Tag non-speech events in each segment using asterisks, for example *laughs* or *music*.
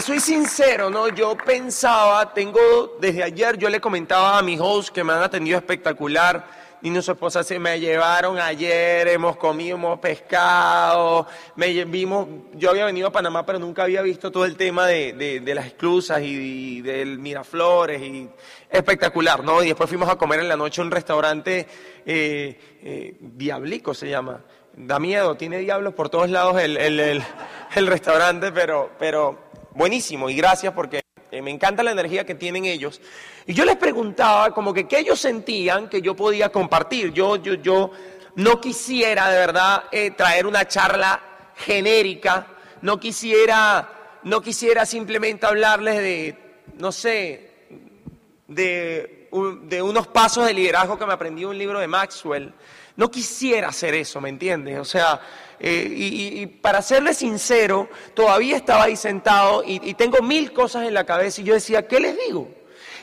Soy sincero, ¿no? Yo pensaba, tengo, desde ayer yo le comentaba a mi host que me han atendido espectacular y y su esposa se me llevaron ayer, hemos comido, hemos pescado, me vimos, yo había venido a Panamá pero nunca había visto todo el tema de, de, las esclusas y, del Miraflores y espectacular, ¿no? Y después fuimos a comer en la noche a un restaurante, eh, eh, Diablico se llama, da miedo, tiene diablos por todos lados el, el, el, el restaurante, pero, pero buenísimo y gracias porque eh, me encanta la energía que tienen ellos. Y yo les preguntaba como que qué ellos sentían que yo podía compartir. Yo, yo, yo no quisiera de verdad eh, traer una charla genérica, no quisiera, no quisiera simplemente hablarles de, no sé, de, de unos pasos de liderazgo que me aprendí en un libro de Maxwell. No quisiera hacer eso, ¿me entiendes? O sea, eh, y, para serle sincero, todavía estaba ahí sentado y, tengo mil cosas en la cabeza y yo decía, ¿qué les digo?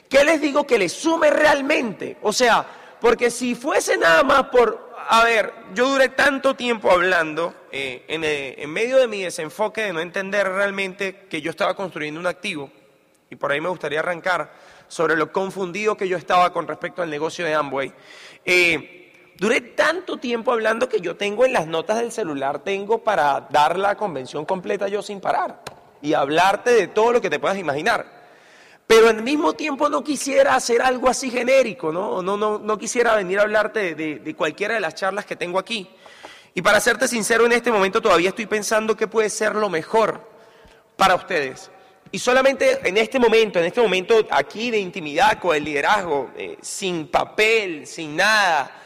¿Qué les digo que les sume realmente? O sea, porque si fuese nada más por, a ver, yo duré tanto tiempo hablando eh, en, eh, en medio de mi desenfoque de no entender realmente que yo estaba construyendo un activo, y por ahí me gustaría arrancar sobre lo confundido que yo estaba con respecto al negocio de Amway. Eh, Duré tanto tiempo hablando que yo tengo en las notas del celular, tengo para dar la convención completa yo sin parar y hablarte de todo lo que te puedas imaginar. Pero al mismo tiempo no quisiera hacer algo así genérico, ¿no? No, no, quisiera venir a hablarte de, de cualquiera de las charlas que tengo aquí. Y para serte sincero, en este momento todavía estoy pensando qué puede ser lo mejor para ustedes. Y solamente en este momento, en este momento aquí de intimidad con el liderazgo, eh, sin papel, sin nada,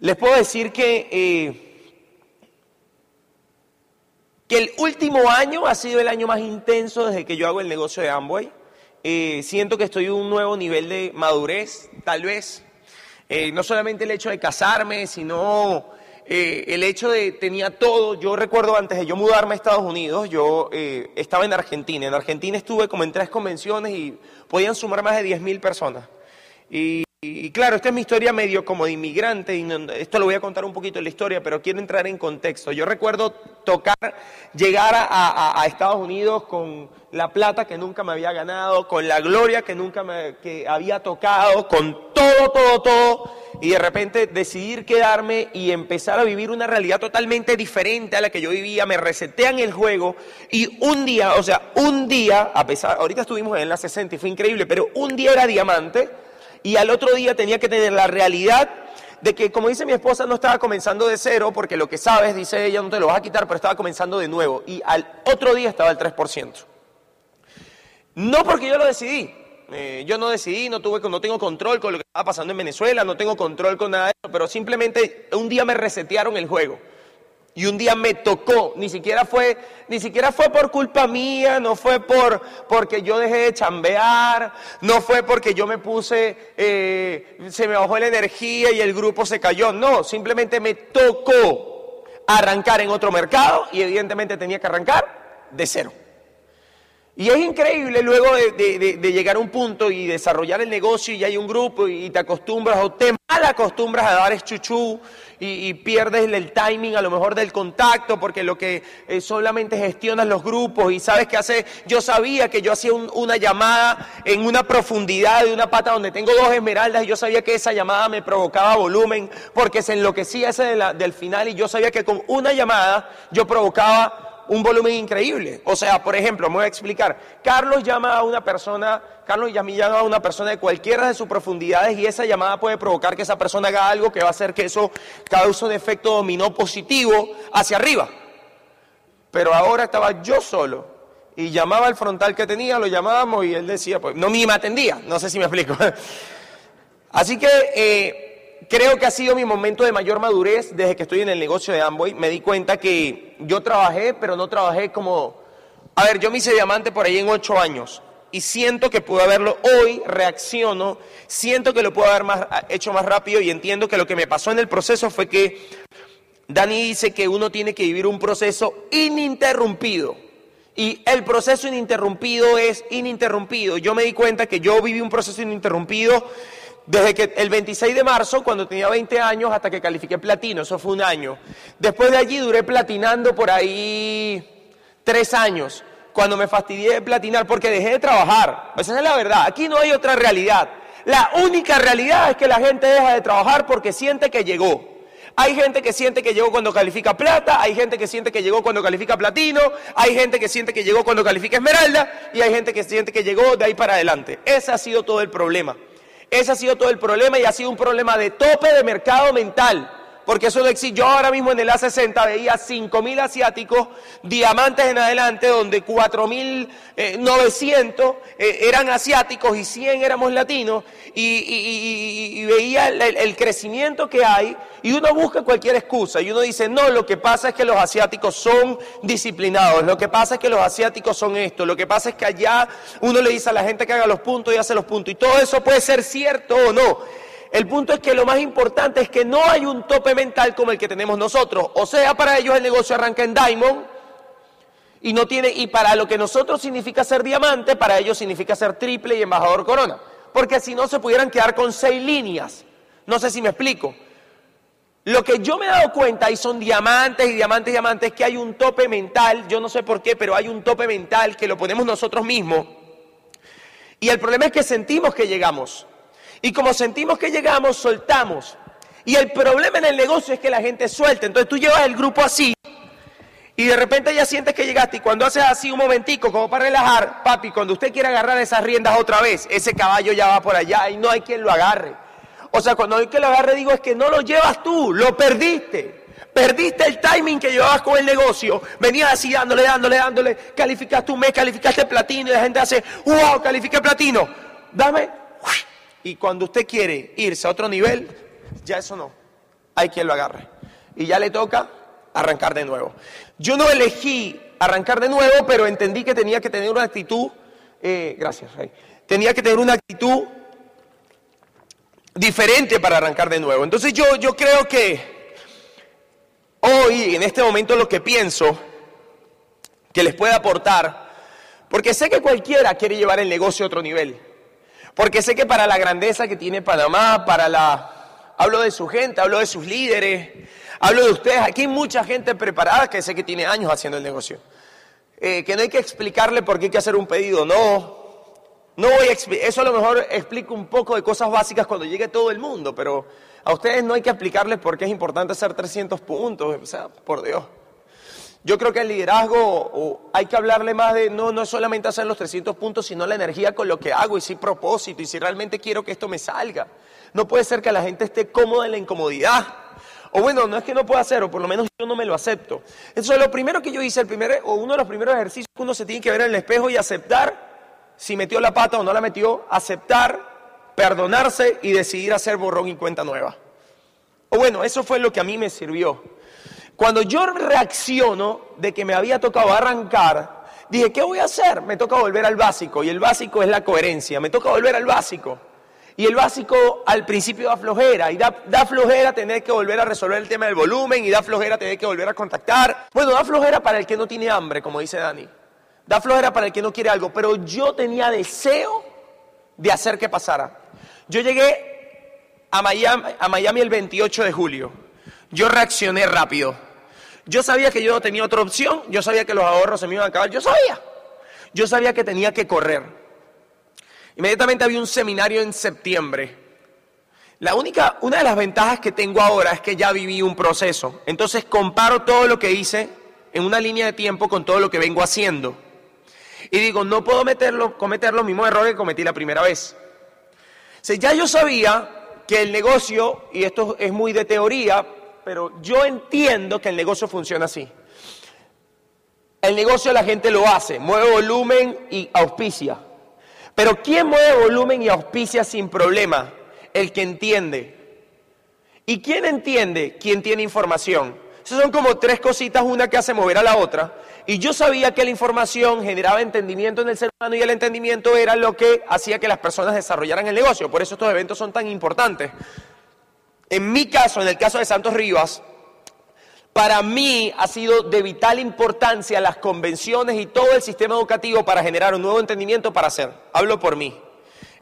les puedo decir que, eh, que el último año ha sido el año más intenso desde que yo hago el negocio de Amway. Eh, siento que estoy en un nuevo nivel de madurez, tal vez. Eh, no solamente el hecho de casarme, sino el hecho de tenía todo. Yo recuerdo antes de yo mudarme a Estados Unidos, yo estaba en Argentina. En Argentina estuve como en tres convenciones y podían sumar más de 10.000 personas. Y, claro, esta es mi historia medio como de inmigrante, y esto lo voy a contar un poquito en la historia, pero quiero entrar en contexto. Yo recuerdo tocar, llegar a, Estados Unidos con la plata que nunca me había ganado, con la gloria que nunca me que había tocado, con todo, todo, todo, y de repente decidir quedarme y empezar a vivir una realidad totalmente diferente a la que yo vivía, me resetean el juego, y un día, o sea, un día, a pesar, ahorita estuvimos en la 60 y fue increíble, pero un día era diamante, y al otro día tenía que tener la realidad de que, como dice mi esposa, no estaba comenzando de cero, porque lo que sabes, dice ella, no te lo vas a quitar, pero estaba comenzando de nuevo. Y al otro día estaba el 3%. No porque yo lo decidí. Eh, yo no decidí, no, tuve, no tengo control con lo que estaba pasando en Venezuela, no tengo control con nada de eso, pero simplemente un día me resetearon el juego. Y un día me tocó, ni siquiera fue, ni siquiera fue por culpa mía, no fue por porque yo dejé de chambear, no fue porque yo me puse, eh, se me bajó la energía y el grupo se cayó. No, simplemente me tocó arrancar en otro mercado y evidentemente tenía que arrancar de cero. Y es increíble luego de, llegar a un punto y desarrollar el negocio y hay un grupo y te acostumbras o te mal acostumbras a dar es chuchú y, pierdes el, timing a lo mejor del contacto porque lo que eh, solamente gestionas los grupos y sabes qué hace. Yo sabía que yo hacía una llamada en una profundidad de una pata donde tengo dos esmeraldas y yo sabía que esa llamada me provocaba volumen porque se enloquecía ese del final y yo sabía que con una llamada yo provocaba un volumen increíble. O sea, por ejemplo, me voy a explicar. Carlos llama a una persona, Carlos llama a una persona de cualquiera de sus profundidades y esa llamada puede provocar que esa persona haga algo que va a hacer que eso cause un efecto dominó positivo hacia arriba. Pero ahora estaba yo solo y llamaba al frontal que tenía, lo llamábamos y él decía, pues no me atendía, no sé si me explico. *laughs* Así que eh, creo que ha sido mi momento de mayor madurez desde que estoy en el negocio de Amway. Me di cuenta que yo trabajé, pero no trabajé como... A ver, yo me hice diamante por ahí en ocho años. y siento que puedo haberlo hoy, reacciono, siento que lo puedo haber más, hecho más rápido y entiendo que lo que me pasó en el proceso fue que Dani dice que uno tiene que vivir un proceso ininterrumpido. Y el proceso ininterrumpido es ininterrumpido. Yo me di cuenta que yo viví un proceso ininterrumpido desde que el 26 de marzo, cuando tenía 20 años, hasta que califiqué platino. Eso fue un año. Después de allí duré platinando por ahí tres años cuando me fastidié de platinar porque dejé de trabajar. Esa es la verdad. Aquí no hay otra realidad. La única realidad es que la gente deja de trabajar porque siente que llegó. Hay gente que siente que llegó cuando califica plata, hay gente que siente que llegó cuando califica platino, hay gente que siente que llegó cuando califica esmeralda y hay gente que siente que llegó de ahí para adelante. Ese ha sido todo el problema. Ese ha sido todo el problema y ha sido un problema de tope de mercado mental porque eso no existe. Yo ahora mismo en el A60 veía 5.000 asiáticos, diamantes en adelante, donde 4.900 eh, eh, eran asiáticos y 100 éramos latinos, y, veía el, crecimiento que hay, y uno busca cualquier excusa, y uno dice, no, lo que pasa es que los asiáticos son disciplinados, lo que pasa es que los asiáticos son esto, lo que pasa es que allá uno le dice a la gente que haga los puntos y hace los puntos, y todo eso puede ser cierto o no. El punto es que lo más importante es que no hay un tope mental como el que tenemos nosotros. O sea, para ellos el negocio arranca en Diamond y no tiene y para lo que nosotros significa ser diamante, para ellos significa ser triple y embajador corona, porque si no se pudieran quedar con seis líneas. No sé si me explico. Lo que yo me he dado cuenta, y son diamantes y diamantes y diamantes, es que hay un tope mental, yo no sé por qué, pero hay un tope mental que lo ponemos nosotros mismos. Y el problema es que sentimos que llegamos. Y como sentimos que llegamos, soltamos. Y el problema en el negocio es que la gente suelta. Entonces tú llevas el grupo así y de repente ya sientes que llegaste y cuando haces así un momentico como para relajar, papi, cuando usted quiere agarrar esas riendas otra vez, ese caballo ya va por allá y no hay quien lo agarre. O sea, cuando hay quien lo agarre digo es que no lo llevas tú, lo perdiste. Perdiste el timing que llevabas con el negocio. Venías así dándole, dándole, dándole. Calificaste un mes, calificaste platino y la gente hace, wow, califiqué platino. Dame y cuando usted quiere irse a otro nivel, ya eso no. Hay quien lo agarre. Y ya le toca arrancar de nuevo. Yo no elegí arrancar de nuevo, pero entendí que tenía que tener una actitud, eh, gracias, Rey, tenía que tener una actitud diferente para arrancar de nuevo. Entonces yo, yo creo que hoy, en este momento, lo que pienso que les puede aportar, porque sé que cualquiera quiere llevar el negocio a otro nivel. Porque sé que para la grandeza que tiene Panamá, para la... Hablo de su gente, hablo de sus líderes, hablo de ustedes. Aquí hay mucha gente preparada que sé que tiene años haciendo el negocio. Eh, que no hay que explicarle por qué hay que hacer un pedido, no. No voy a eso a lo mejor explico un poco de cosas básicas cuando llegue todo el mundo, pero a ustedes no hay que explicarles por qué es importante hacer 300 puntos, o sea, por Dios. Yo creo que el liderazgo hay que hablarle más de no, no solamente hacer los 300 puntos, sino la energía con lo que hago y si propósito y si realmente quiero que esto me salga. No puede ser que la gente esté cómoda en la incomodidad. O bueno, no es que no pueda hacer, o por lo menos yo no me lo acepto. Eso es lo primero que yo hice, el primer, o uno de los primeros ejercicios que uno se tiene que ver en el espejo y aceptar si metió la pata o no la metió, aceptar, perdonarse y decidir hacer borrón y cuenta nueva. O bueno, eso fue lo que a mí me sirvió. Cuando yo reacciono de que me había tocado arrancar, dije, ¿qué voy a hacer? Me toca volver al básico y el básico es la coherencia, me toca volver al básico. Y el básico al principio da flojera y da, da, flojera tener que volver a resolver el tema del volumen y da flojera tener que volver a contactar. Bueno, da flojera para el que no tiene hambre, como dice Dani. Da flojera para el que no quiere algo, pero yo tenía deseo de hacer que pasara. Yo llegué a Miami, a Miami el 28 de julio. Yo reaccioné rápido. Yo sabía que yo tenía otra opción, yo sabía que los ahorros se me iban a acabar, yo sabía. Yo sabía que tenía que correr. Inmediatamente había un seminario en septiembre. La única, una de las ventajas que tengo ahora es que ya viví un proceso. Entonces comparo todo lo que hice en una línea de tiempo con todo lo que vengo haciendo. Y digo, no puedo meterlo, cometer los mismos errores que cometí la primera vez. O ya yo sabía que el negocio, y esto es muy de teoría, pero yo entiendo que el negocio funciona así. El negocio la gente lo hace, mueve volumen y auspicia. Pero ¿quién mueve volumen y auspicia sin problema? El que entiende. ¿Y quién entiende? Quien tiene información. Esas son como tres cositas, una que hace mover a la otra. Y yo sabía que la información generaba entendimiento en el ser humano y el entendimiento era lo que hacía que las personas desarrollaran el negocio. Por eso estos eventos son tan importantes. En mi caso, en el caso de Santos Rivas, para mí ha sido de vital importancia las convenciones y todo el sistema educativo para generar un nuevo entendimiento para hacer. Hablo por mí.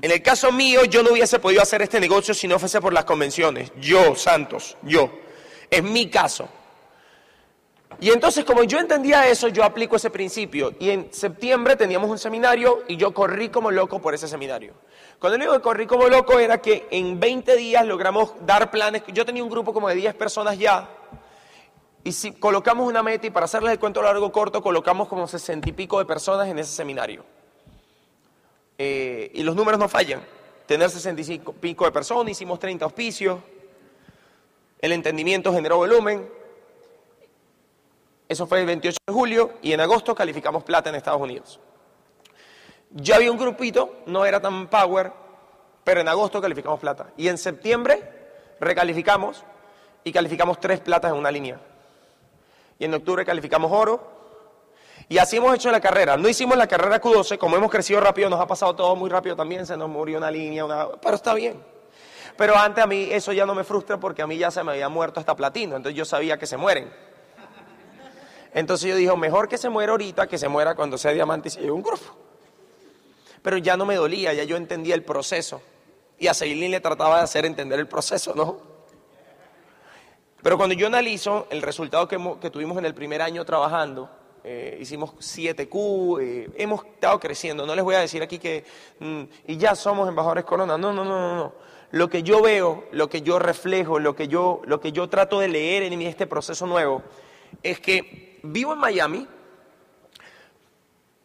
En el caso mío, yo no hubiese podido hacer este negocio si no fuese por las convenciones. Yo, Santos, yo. Es mi caso. Y entonces, como yo entendía eso, yo aplico ese principio. Y en septiembre teníamos un seminario y yo corrí como loco por ese seminario. Cuando digo que corrí como loco era que en 20 días logramos dar planes. Yo tenía un grupo como de 10 personas ya. Y si colocamos una meta, y para hacerles el cuento largo corto, colocamos como 60 y pico de personas en ese seminario. Eh, y los números no fallan. Tener 65 y pico de personas, hicimos 30 auspicios. El entendimiento generó volumen eso fue el 28 de julio y en agosto calificamos plata en Estados Unidos. Ya había un grupito, no era tan power, pero en agosto calificamos plata. Y en septiembre recalificamos y calificamos tres platas en una línea. Y en octubre calificamos oro. Y así hemos hecho la carrera. No hicimos la carrera Q12, como hemos crecido rápido, nos ha pasado todo muy rápido también, se nos murió una línea, una... pero está bien. Pero antes a mí eso ya no me frustra porque a mí ya se me había muerto hasta platino, entonces yo sabía que se mueren. Entonces yo dije, mejor que se muera ahorita que se muera cuando sea diamante y se lleve un grupo. Pero ya no me dolía, ya yo entendía el proceso. Y a Seilin le trataba de hacer entender el proceso, ¿no? Pero cuando yo analizo el resultado que, tuvimos en el primer año trabajando, eh, hicimos 7Q, eh, hemos estado creciendo. No les voy a decir aquí que, mm, y ya somos embajadores corona. No, no, no, no, no. Lo que yo veo, lo que yo reflejo, lo que yo, lo que yo trato de leer en este proceso nuevo, es que vivo en Miami,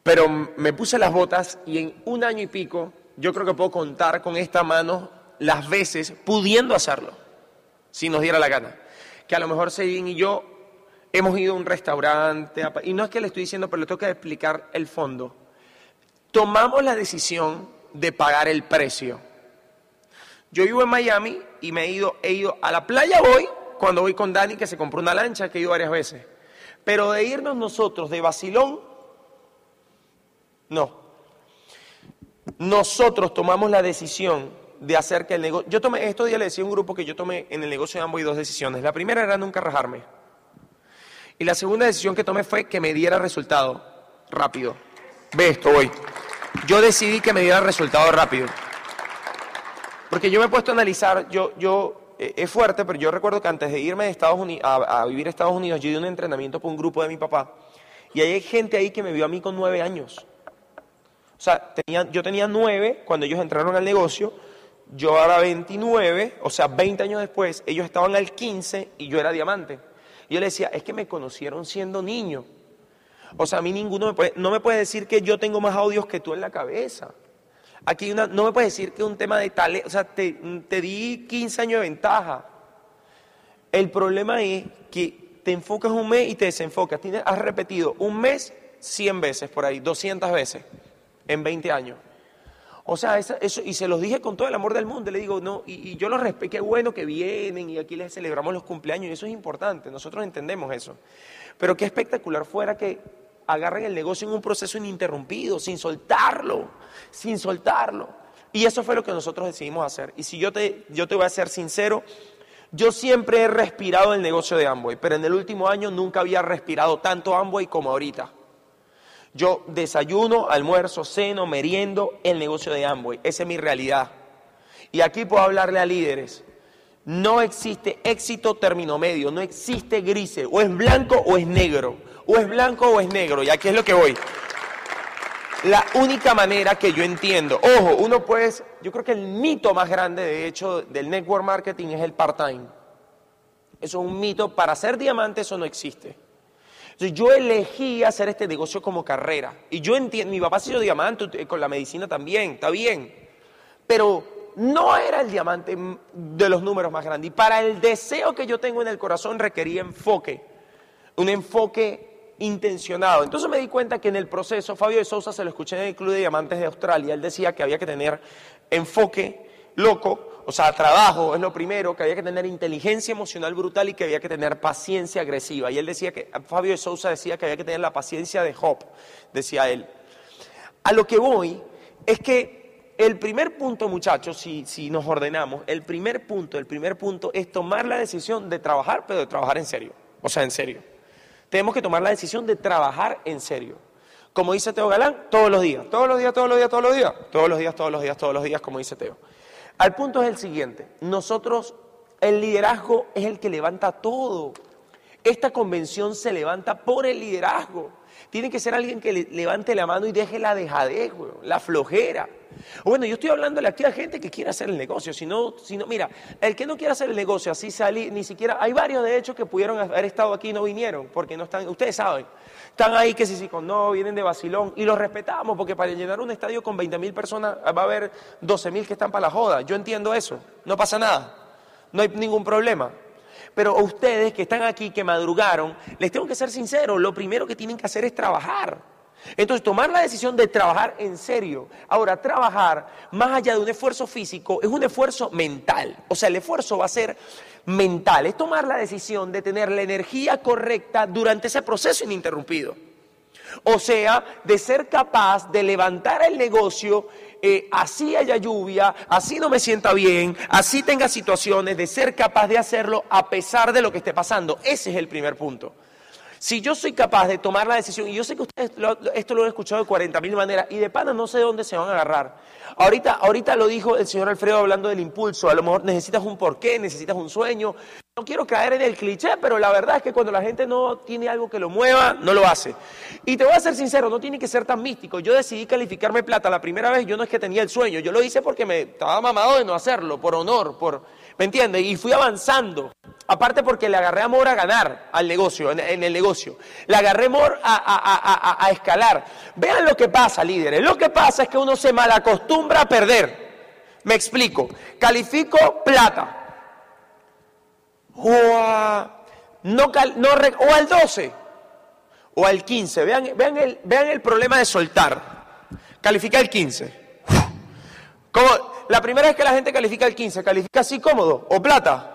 pero me puse las botas y en un año y pico yo creo que puedo contar con esta mano las veces pudiendo hacerlo, si nos diera la gana. Que a lo mejor Seidín y yo hemos ido a un restaurante, y no es que le estoy diciendo, pero le tengo que explicar el fondo. Tomamos la decisión de pagar el precio. Yo vivo en Miami y me he ido, he ido a la playa voy cuando voy con Dani que se compró una lancha que he ido varias veces. Pero de irnos nosotros de Basilón, no. Nosotros tomamos la decisión de hacer que el negocio... Yo tomé, estos días le decía a un grupo que yo tomé en el negocio de ambos dos decisiones. La primera era nunca rajarme. Y la segunda decisión que tomé fue que me diera resultado rápido. Ve esto, voy. Yo decidí que me diera resultado rápido. Porque yo me he puesto a analizar, yo, yo es fuerte, pero yo recuerdo que antes de irme de Estados Unidos, a, vivir a Estados Unidos, yo di un entrenamiento por un grupo de mi papá. Y hay gente ahí que me vio a mí con nueve años. O sea, yo tenía nueve cuando ellos entraron al negocio, yo era 29, o sea, 20 años después, ellos estaban al 15 y yo era diamante. Y yo le decía, es que me conocieron siendo niño. O sea, a mí ninguno me puede, no me puede decir que yo tengo más audios que tú en la cabeza. Aquí una, no me puedes decir que es un tema de tal, o sea, te, di 15 años de ventaja. El problema es que te enfocas un mes y te desenfocas. Tienes, has repetido un mes 100 veces por ahí, 200 veces en 20 años. O sea, eso, y se los dije con todo el amor del mundo, le digo, no, y, y yo los respeto, qué bueno que vienen y aquí les celebramos los cumpleaños, y eso es importante, nosotros entendemos eso. Pero qué espectacular fuera que agarren el negocio en un proceso ininterrumpido, sin soltarlo, sin soltarlo. Y eso fue lo que nosotros decidimos hacer. Y si yo te, yo te voy a ser sincero, yo siempre he respirado el negocio de Amway, pero en el último año nunca había respirado tanto Amway como ahorita. Yo desayuno, almuerzo, ceno, meriendo el negocio de Amway. Esa es mi realidad. Y aquí puedo hablarle a líderes. No existe éxito término medio, no existe grise, o es blanco o es negro o es blanco o es negro, y aquí es lo que voy. La única manera que yo entiendo, ojo, uno puede, yo creo que el mito más grande de hecho del network marketing es el part-time. Eso es un mito, para ser diamante eso no existe. Yo elegí hacer este negocio como carrera. Y yo entiendo, mi papá ha sido diamante, eh, con la medicina también, está bien. Pero no era el diamante de los números más grandes. Y para el deseo que yo tengo en el corazón requería enfoque. Un enfoque intencionado. Entonces me di cuenta que en el proceso, Fabio de Sousa se lo escuché en el Club de Diamantes de Australia, él decía que había que tener enfoque, loco, o sea, trabajo es lo primero, que había que tener inteligencia emocional brutal y que había que tener paciencia agresiva. Y él decía que, Fabio de Sousa decía que había que tener la paciencia de Job, decía él. A lo que voy es que el primer punto, muchachos, si, si nos ordenamos, el primer punto, el primer punto es tomar la decisión de trabajar, pero de trabajar en serio. O sea, en serio. Tenemos que tomar la decisión de trabajar en serio. Como dice Teo Galán, todos los días, todos los días, todos los días, todos los días, todos los días, todos los días, todos los días, como dice Teo. Al punto es el siguiente, nosotros, el liderazgo es el que levanta todo. Esta convención se levanta por el liderazgo. Tiene que ser alguien que levante la mano y deje la dejadez, la flojera. bueno, yo estoy hablándole aquí a gente que quiere hacer el negocio. Si no, si no, mira, el que no quiere hacer el negocio, así salí, ni siquiera. Hay varios, de hecho, que pudieron haber estado aquí y no vinieron, porque no están. Ustedes saben, están ahí que si, si con no, vienen de Basilón, y los respetamos, porque para llenar un estadio con 20 mil personas va a haber 12 mil que están para la joda. Yo entiendo eso, no pasa nada, no hay ningún problema. Pero a ustedes que están aquí, que madrugaron, les tengo que ser sincero, lo primero que tienen que hacer es trabajar. Entonces, tomar la decisión de trabajar en serio. Ahora, trabajar, más allá de un esfuerzo físico, es un esfuerzo mental. O sea, el esfuerzo va a ser mental. Es tomar la decisión de tener la energía correcta durante ese proceso ininterrumpido. O sea, de ser capaz de levantar el negocio eh, así haya lluvia, así no me sienta bien, así tenga situaciones, de ser capaz de hacerlo a pesar de lo que esté pasando. Ese es el primer punto. Si yo soy capaz de tomar la decisión, y yo sé que ustedes esto lo han escuchado de 40 mil maneras, y de pana no sé dónde se van a agarrar. Ahorita, ahorita lo dijo el señor Alfredo hablando del impulso, a lo mejor necesitas un porqué, necesitas un sueño. No quiero caer en el cliché, pero la verdad es que cuando la gente no tiene algo que lo mueva, no lo hace. Y te voy a ser sincero, no tiene que ser tan místico. Yo decidí calificarme plata la primera vez, yo no es que tenía el sueño, yo lo hice porque me estaba mamado de no hacerlo, por honor, por, ¿me entiendes? Y fui avanzando. Aparte porque le agarré amor a ganar al negocio, en, el negocio. Le agarré amor a, escalar. Vean lo que pasa, líderes. Lo que pasa es que uno se malacostumbra a perder. Me explico. Califico plata. O, no, al 12. O al 15. Vean, vean, el, vean el problema de soltar. Califica el 15. Como la primera vez que la gente califica el 15, califica así cómodo. O plata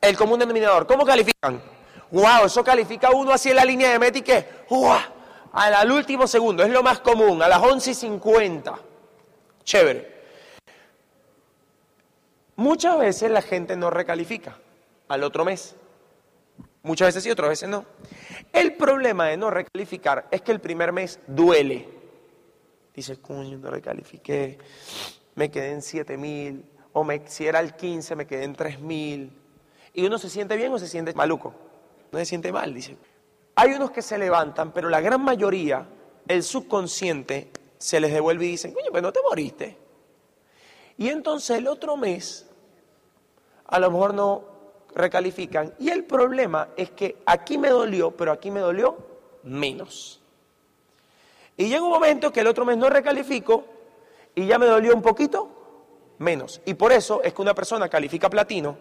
el común denominador. ¿Cómo califican? ¡Wow! Eso califica uno así en la línea de meta y que, ¡wow! Al, último segundo, es lo más común, a las 11 y 50. Chévere. Muchas veces la gente no recalifica al otro mes. Muchas veces sí, otras veces no. El problema de no recalificar es que el primer mes duele. Dices, coño, no recalifiqué, me quedé en 7 mil, o me, si era el 15 me quedé en 3 mil y uno se siente bien o se siente maluco. No se siente mal, dice. Hay unos que se levantan, pero la gran mayoría, el subconsciente, se les devuelve y dicen, coño, pues no te moriste. Y entonces el otro mes, a lo mejor no recalifican. Y el problema es que aquí me dolió, pero aquí me dolió menos. Y llega un momento que el otro mes no recalifico y ya me dolió un poquito menos. Y por eso es que una persona califica platino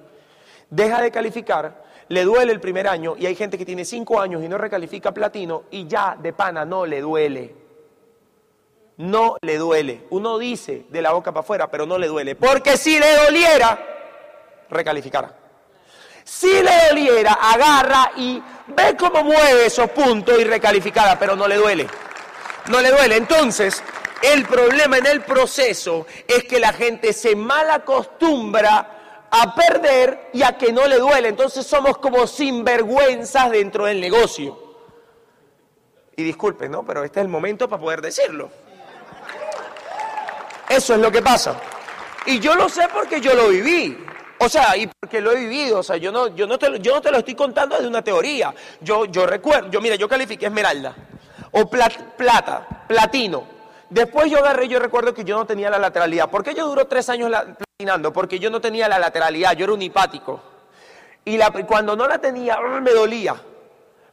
deja de calificar, le duele el primer año y hay gente que tiene cinco años y no recalifica platino y ya de pana no le duele. No le duele. Uno dice de la boca para afuera, pero no le duele. Porque si le doliera, recalificara. Si le doliera, agarra y ve cómo mueve esos puntos y recalificara, pero no le duele. No le duele. Entonces, el problema en el proceso es que la gente se mal acostumbra a perder y a que no le duele. Entonces somos como sinvergüenzas dentro del negocio. Y disculpen, ¿no? Pero este es el momento para poder decirlo. Eso es lo que pasa. Y yo lo sé porque yo lo viví. O sea, y porque lo he vivido. O sea, yo no, yo no, te, yo no te lo estoy contando de una teoría. Yo, yo recuerdo, yo mira, yo califiqué esmeralda. O plata, platino. Después yo agarré, yo recuerdo que yo no tenía la lateralidad. ¿Por qué yo duró tres años platinando? Porque yo no tenía la lateralidad, yo era un hipático. Y cuando no la tenía, me dolía.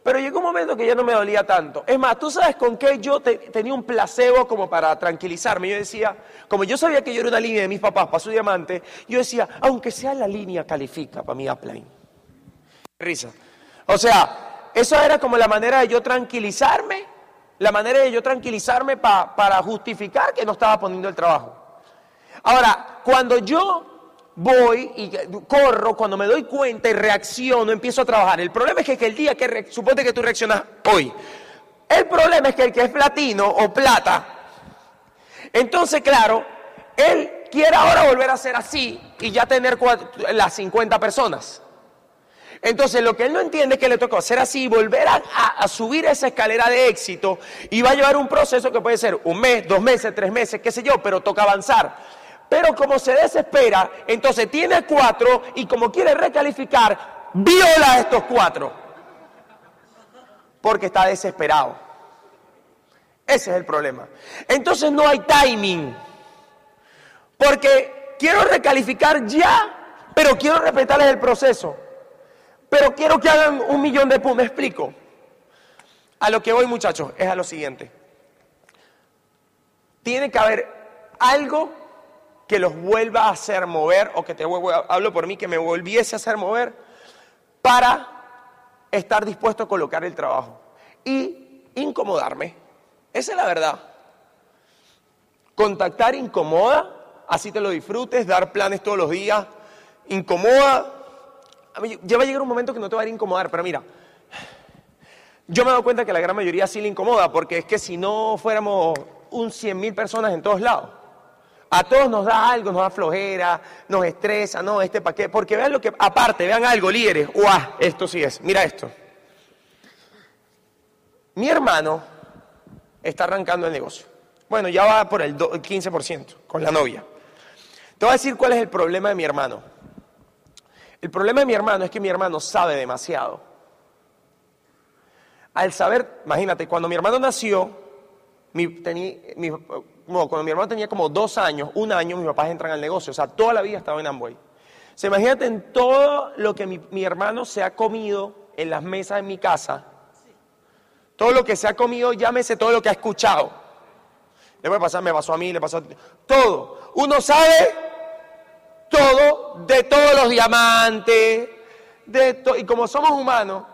Pero llegó un momento que ya no me dolía tanto. Es más, ¿tú sabes con qué yo tenía un placebo como para tranquilizarme? Yo decía, como yo sabía que yo era una línea de mis papás para su diamante, yo decía, aunque sea la línea, califica para mi upline. Risa. O sea, eso era como la manera de yo tranquilizarme la manera de yo tranquilizarme para justificar que no estaba poniendo el trabajo. Ahora, cuando yo voy y corro, cuando me doy cuenta y reacciono, empiezo a trabajar. El problema es que, el día que, suponte que tú reaccionas hoy, el problema es que el que es platino o plata, entonces claro, él quiere ahora volver a ser así y ya tener las 50 personas. Entonces lo que él no entiende es que le toca hacer así, volver a, subir esa escalera de éxito y va a llevar un proceso que puede ser un mes, dos meses, tres meses, qué sé yo, pero toca avanzar. Pero como se desespera, entonces tiene cuatro y como quiere recalificar, viola estos cuatro. Porque está desesperado. Ese es el problema. Entonces no hay timing. Porque quiero recalificar ya, pero quiero respetarles el proceso. Pero quiero que hagan un millón de puntos. Me explico. A lo que voy, muchachos, es a lo siguiente. Tiene que haber algo que los vuelva a hacer mover, o que te hablo por mí, que me volviese a hacer mover, para estar dispuesto a colocar el trabajo. Y incomodarme. Esa es la verdad. Contactar incomoda, así te lo disfrutes, dar planes todos los días, incomoda, ya va a llegar un momento que no te va a incomodar, pero mira, yo me he dado cuenta que la gran mayoría sí le incomoda, porque es que si no fuéramos un 100 mil personas en todos lados, a todos nos da algo, nos da flojera, nos estresa, no, este paquete, porque vean lo que, aparte, vean algo, líderes, ¡guau! Esto sí es, mira esto. Mi hermano está arrancando el negocio. Bueno, ya va por el 15% con la novia. Te voy a decir cuál es el problema de mi hermano. El problema de mi hermano es que mi hermano sabe demasiado. Al saber, imagínate, cuando mi hermano nació, cuando mi hermano tenía como dos años, un año, mis papás entran al negocio. O sea, toda la vida estaba en Amway. Se imagínate en todo lo que mi, hermano se ha comido en las mesas de mi casa. Todo lo que se ha comido, llámese todo lo que ha escuchado. Le puede pasar, me pasó a mí, le pasó a ti. Todo. Uno sabe todo de todos los diamantes, de y como somos humanos,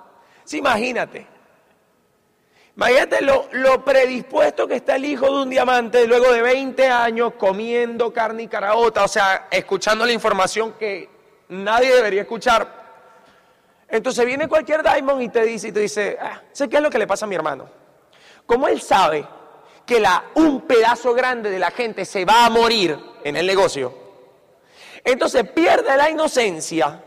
sí, imagínate, imagínate lo, lo, predispuesto que está el hijo de un diamante luego de 20 años comiendo carne y caraota, o sea, escuchando la información que nadie debería escuchar. Entonces viene cualquier diamond y te dice, y te dice, ah, sé qué es lo que le pasa a mi hermano. Como él sabe que la, un pedazo grande de la gente se va a morir en el negocio, entonces pierde la inocencia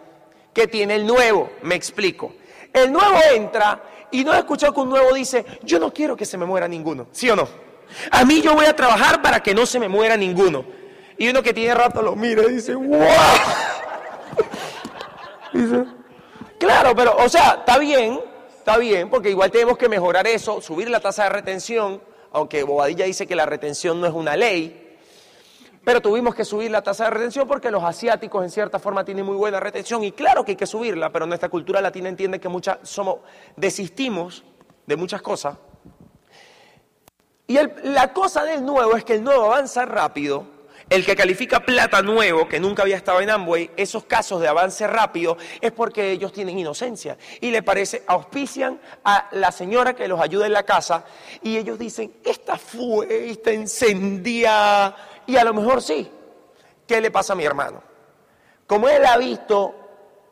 que tiene el nuevo, me explico. El nuevo entra y no he escuchado que un nuevo dice, yo no quiero que se me muera ninguno, ¿sí o no? A mí yo voy a trabajar para que no se me muera ninguno. Y uno que tiene rato lo mira y dice, ¡wow! *laughs* dice, claro, pero, o sea, está bien, está bien, porque igual tenemos que mejorar eso, subir la tasa de retención, aunque Bobadilla dice que la retención no es una ley, pero tuvimos que subir la tasa de retención porque los asiáticos en cierta forma tienen muy buena retención y claro que hay que subirla, pero nuestra cultura latina entiende que muchas somos desistimos de muchas cosas. Y la cosa del nuevo es que el nuevo avanza rápido. El que califica plata nuevo, que nunca había estado en Amway, esos casos de avance rápido es porque ellos tienen inocencia. Y le parece, auspician a la señora que los ayuda en la casa y ellos dicen, esta fue, esta encendía y a lo mejor sí. ¿Qué le pasa a mi hermano? Como él ha visto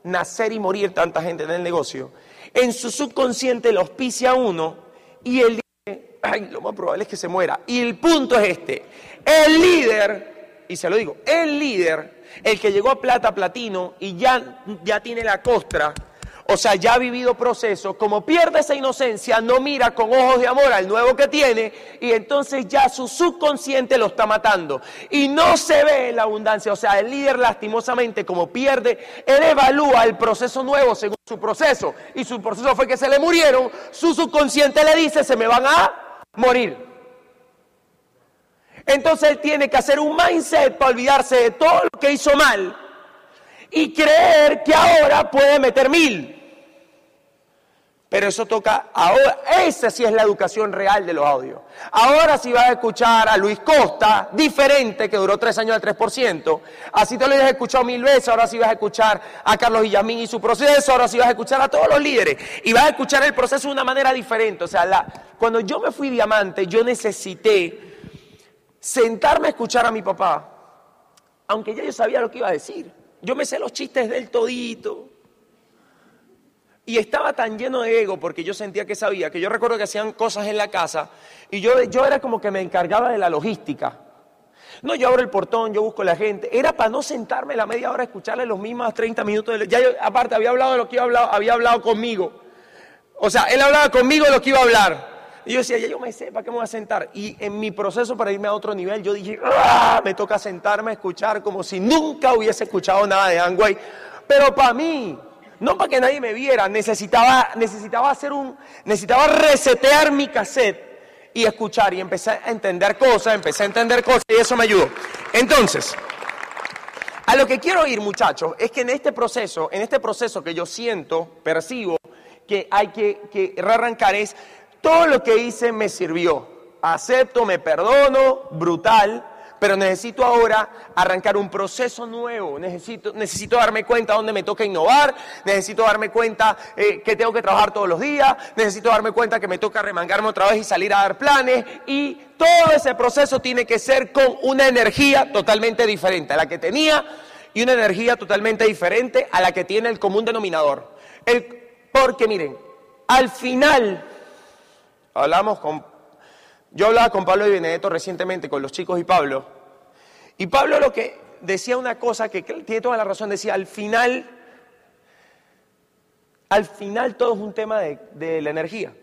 nacer y morir tanta gente en el negocio, en su subconsciente lo auspicia uno y él dice, ay, lo más probable es que se muera. Y el punto es este, el líder, y se lo digo, el líder, el que llegó a plata, platino y ya, ya tiene la costra, o sea, ya ha vivido proceso, como pierde esa inocencia, no mira con ojos de amor al nuevo que tiene y entonces ya su subconsciente lo está matando. Y no se ve la abundancia, o sea, el líder lastimosamente como pierde, él evalúa el proceso nuevo según su proceso. Y su proceso fue que se le murieron, su subconsciente le dice, se me van a morir. Entonces él tiene que hacer un mindset para olvidarse de todo lo que hizo mal y creer que ahora puede meter mil. Pero eso toca ahora, esa sí es la educación real de los audios. Ahora sí vas a escuchar a Luis Costa, diferente, que duró tres años al 3%. Así te lo has escuchado mil veces, ahora sí vas a escuchar a Carlos Villamín y su proceso, ahora sí vas a escuchar a todos los líderes. Y vas a escuchar el proceso de una manera diferente. O sea, cuando yo me fui diamante, yo necesité sentarme a escuchar a mi papá, aunque ya yo sabía lo que iba a decir. Yo me sé los chistes del todito. Y estaba tan lleno de ego porque yo sentía que sabía, que yo recuerdo que hacían cosas en la casa y yo, yo era como que me encargaba de la logística. No, yo abro el portón, yo busco a la gente. Era para no sentarme la media hora a escucharle los mismos 30 minutos. De... Ya aparte, había hablado de lo que iba a hablar, había hablado conmigo. O sea, él hablaba conmigo de lo que iba a hablar. Y yo decía, ya yo me sé, ¿para qué me voy a sentar? Y en mi proceso para irme a otro nivel, yo dije, ¡Ah! me toca sentarme a escuchar como si nunca hubiese escuchado nada de Angway. Pero para mí, no para que nadie me viera, necesitaba, necesitaba hacer un, necesitaba resetear mi cassette y escuchar. Y empecé a entender cosas, empecé a entender cosas y eso me ayudó. Entonces, a lo que quiero ir, muchachos, es que en este proceso, en este proceso que yo siento, percibo, que hay que, que rearrancar es todo lo que hice me sirvió. Acepto, me perdono, brutal, pero necesito ahora arrancar un proceso nuevo. Necesito, necesito darme cuenta dónde me toca innovar, necesito darme cuenta eh, que tengo que trabajar todos los días, necesito darme cuenta que me toca remangarme otra vez y salir a dar planes. Y todo ese proceso tiene que ser con una energía totalmente diferente a la que tenía y una energía totalmente diferente a la que tiene el común denominador. El, porque miren, al final Hablamos con, yo hablaba con Pablo y Benedetto recientemente, con los chicos y Pablo, y Pablo lo que decía una cosa que tiene toda la razón, decía, al final, al final todo es un tema de, la energía.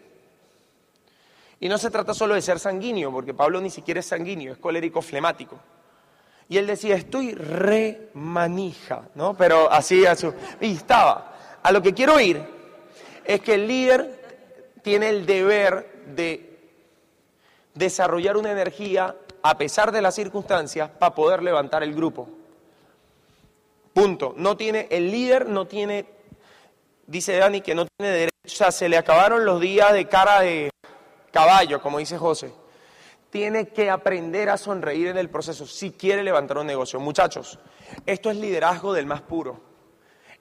Y no se trata solo de ser sanguíneo, porque Pablo ni siquiera es sanguíneo, es colérico flemático. Y él decía, estoy re manija, ¿no? Pero así, así, y estaba. A lo que quiero ir es que el líder tiene el deber de desarrollar una energía a pesar de las circunstancias para poder levantar el grupo. Punto. No tiene, el líder no tiene, dice Dani, que no tiene derecho, o sea, se le acabaron los días de cara de caballo, como dice José. Tiene que aprender a sonreír en el proceso si quiere levantar un negocio. Muchachos, esto es liderazgo del más puro.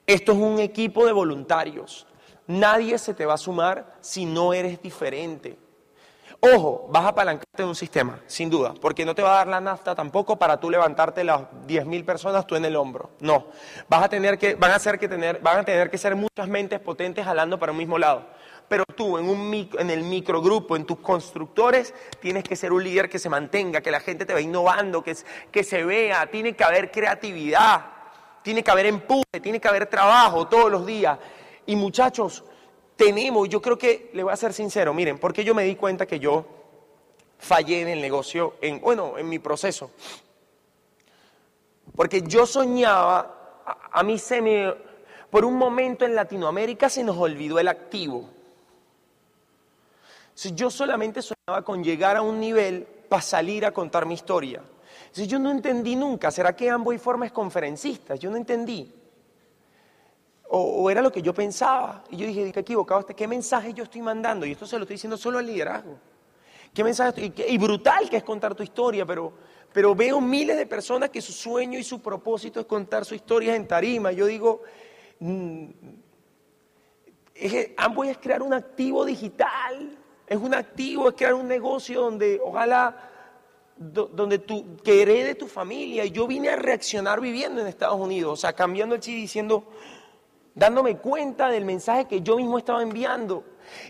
Esto es un equipo de voluntarios. Nadie se te va a sumar si no eres diferente. Ojo, vas a apalancarte de un sistema, sin duda, porque no te va a dar la nafta tampoco para tú levantarte las 10.000 personas tú en el hombro. No, vas a tener que, van a, ser que tener, van a tener que ser muchas mentes potentes jalando para un mismo lado. Pero tú en, un, en el microgrupo, en tus constructores, tienes que ser un líder que se mantenga, que la gente te va innovando, que, que se vea, tiene que haber creatividad, tiene que haber empuje, tiene que haber trabajo todos los días. Y muchachos, tenemos, yo creo que, le voy a ser sincero, miren, porque yo me di cuenta que yo fallé en el negocio, en, bueno, en mi proceso. Porque yo soñaba, a, mí se me, por un momento en Latinoamérica se nos olvidó el activo. yo solamente soñaba con llegar a un nivel para salir a contar mi historia. yo no entendí nunca, ¿será que Amboy forma es conferencista? Yo no entendí. O, era lo que yo pensaba. Y yo dije, qué equivocado, este, ¿qué mensaje yo estoy mandando? Y esto se lo estoy diciendo solo al liderazgo. ¿Qué mensaje estoy? Y, brutal que es contar tu historia, pero, pero veo miles de personas que su sueño y su propósito es contar su historia en tarima. Yo digo, mm, es, Amboy es crear un activo digital, es un activo, es crear un negocio donde ojalá donde tú, que herede tu familia. Y yo vine a reaccionar viviendo en Estados Unidos, o sea, cambiando el chip diciendo, dándome cuenta del mensaje que yo mismo estaba enviando.